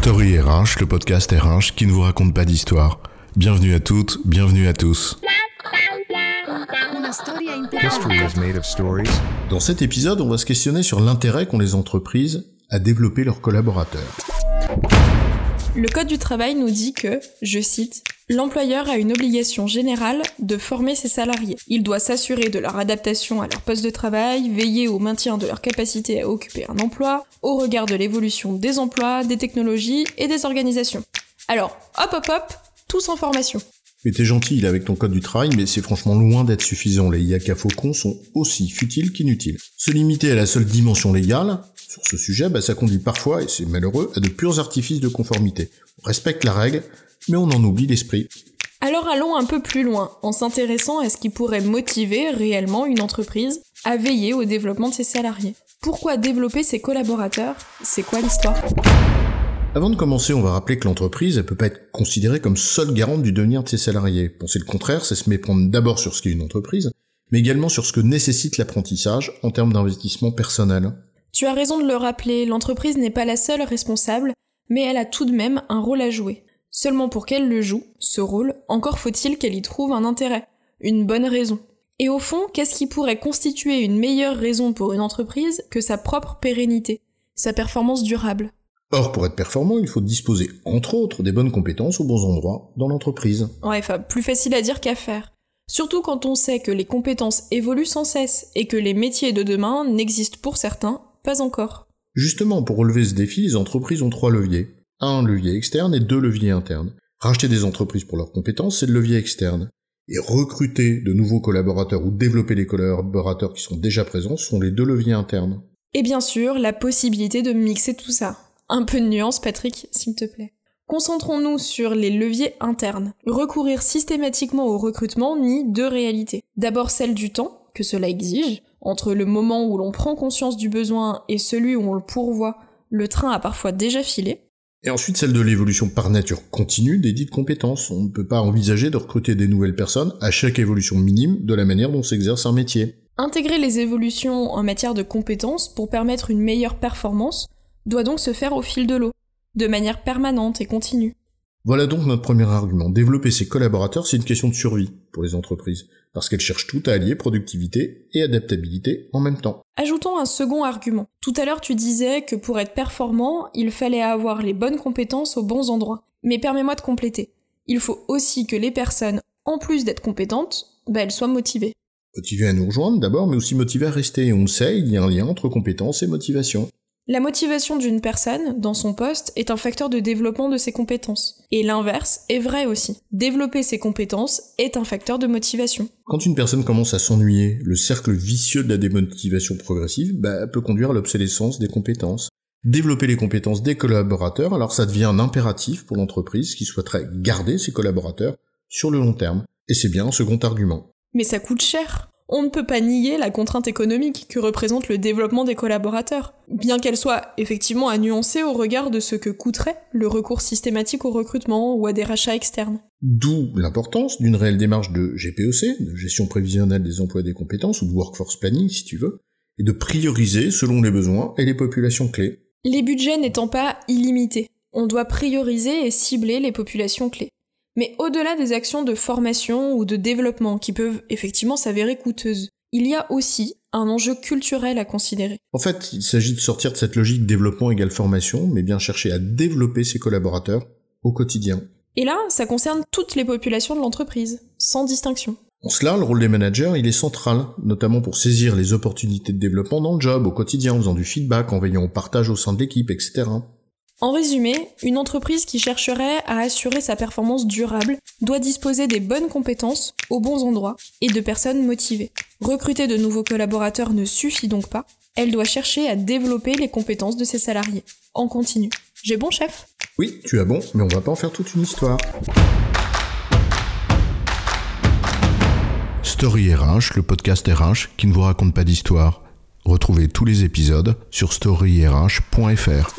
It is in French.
Story RH, le podcast RH qui ne vous raconte pas d'histoire. Bienvenue à toutes, bienvenue à tous. History is made of stories. Dans cet épisode, on va se questionner sur l'intérêt qu'ont les entreprises à développer leurs collaborateurs. Le Code du travail nous dit que, je cite, L'employeur a une obligation générale de former ses salariés. Il doit s'assurer de leur adaptation à leur poste de travail, veiller au maintien de leur capacité à occuper un emploi, au regard de l'évolution des emplois, des technologies et des organisations. Alors, hop hop hop, tous en formation. Mais t'es gentil avec ton code du travail, mais c'est franchement loin d'être suffisant. Les IACA faucons sont aussi futiles qu'inutiles. Se limiter à la seule dimension légale, sur ce sujet, bah, ça conduit parfois, et c'est malheureux, à de purs artifices de conformité. On respecte la règle, mais on en oublie l'esprit. Alors allons un peu plus loin, en s'intéressant à ce qui pourrait motiver réellement une entreprise à veiller au développement de ses salariés. Pourquoi développer ses collaborateurs? C'est quoi l'histoire? Avant de commencer, on va rappeler que l'entreprise, elle peut pas être considérée comme seule garante du devenir de ses salariés. Penser le contraire, c'est se méprendre d'abord sur ce qu'est une entreprise, mais également sur ce que nécessite l'apprentissage en termes d'investissement personnel. Tu as raison de le rappeler, l'entreprise n'est pas la seule responsable, mais elle a tout de même un rôle à jouer. Seulement pour qu'elle le joue, ce rôle, encore faut-il qu'elle y trouve un intérêt, une bonne raison. Et au fond, qu'est-ce qui pourrait constituer une meilleure raison pour une entreprise que sa propre pérennité, sa performance durable? Or, pour être performant, il faut disposer, entre autres, des bonnes compétences aux bons endroits dans l'entreprise. Ouais, enfin, plus facile à dire qu'à faire. Surtout quand on sait que les compétences évoluent sans cesse et que les métiers de demain n'existent pour certains pas encore. Justement, pour relever ce défi, les entreprises ont trois leviers. Un levier externe et deux leviers internes. Racheter des entreprises pour leurs compétences, c'est le levier externe. Et recruter de nouveaux collaborateurs ou développer les collaborateurs qui sont déjà présents sont les deux leviers internes. Et bien sûr, la possibilité de mixer tout ça. Un peu de nuance, Patrick, s'il te plaît. Concentrons-nous sur les leviers internes. Recourir systématiquement au recrutement nie deux réalités. D'abord celle du temps, que cela exige. Entre le moment où l'on prend conscience du besoin et celui où on le pourvoit, le train a parfois déjà filé. Et ensuite celle de l'évolution par nature continue des dites compétences. On ne peut pas envisager de recruter des nouvelles personnes à chaque évolution minime de la manière dont s'exerce un métier. Intégrer les évolutions en matière de compétences pour permettre une meilleure performance doit donc se faire au fil de l'eau, de manière permanente et continue. Voilà donc notre premier argument. Développer ses collaborateurs, c'est une question de survie pour les entreprises, parce qu'elles cherchent tout à allier productivité et adaptabilité en même temps. Ajoutons un second argument. Tout à l'heure, tu disais que pour être performant, il fallait avoir les bonnes compétences aux bons endroits. Mais permets-moi de compléter. Il faut aussi que les personnes, en plus d'être compétentes, bah, elles soient motivées. Motivées à nous rejoindre d'abord, mais aussi motivées à rester. Et on le sait, il y a un lien entre compétences et motivation. La motivation d'une personne, dans son poste, est un facteur de développement de ses compétences. Et l'inverse est vrai aussi. Développer ses compétences est un facteur de motivation. Quand une personne commence à s'ennuyer, le cercle vicieux de la démotivation progressive bah, peut conduire à l'obsolescence des compétences. Développer les compétences des collaborateurs, alors ça devient un impératif pour l'entreprise qui souhaiterait garder ses collaborateurs sur le long terme. Et c'est bien un second argument. Mais ça coûte cher on ne peut pas nier la contrainte économique que représente le développement des collaborateurs, bien qu'elle soit effectivement à nuancer au regard de ce que coûterait le recours systématique au recrutement ou à des rachats externes. D'où l'importance d'une réelle démarche de GPEC, de gestion prévisionnelle des emplois et des compétences, ou de workforce planning si tu veux, et de prioriser selon les besoins et les populations clés. Les budgets n'étant pas illimités, on doit prioriser et cibler les populations clés. Mais au-delà des actions de formation ou de développement qui peuvent effectivement s'avérer coûteuses, il y a aussi un enjeu culturel à considérer. En fait, il s'agit de sortir de cette logique développement égale formation, mais bien chercher à développer ses collaborateurs au quotidien. Et là, ça concerne toutes les populations de l'entreprise, sans distinction. En cela, le rôle des managers, il est central, notamment pour saisir les opportunités de développement dans le job, au quotidien, en faisant du feedback, en veillant au partage au sein de l'équipe, etc. En résumé, une entreprise qui chercherait à assurer sa performance durable doit disposer des bonnes compétences aux bons endroits et de personnes motivées. Recruter de nouveaux collaborateurs ne suffit donc pas, elle doit chercher à développer les compétences de ses salariés. En continu. J'ai bon chef? Oui, tu as bon, mais on va pas en faire toute une histoire. Story RH, le podcast RH qui ne vous raconte pas d'histoire. Retrouvez tous les épisodes sur storyrh.fr.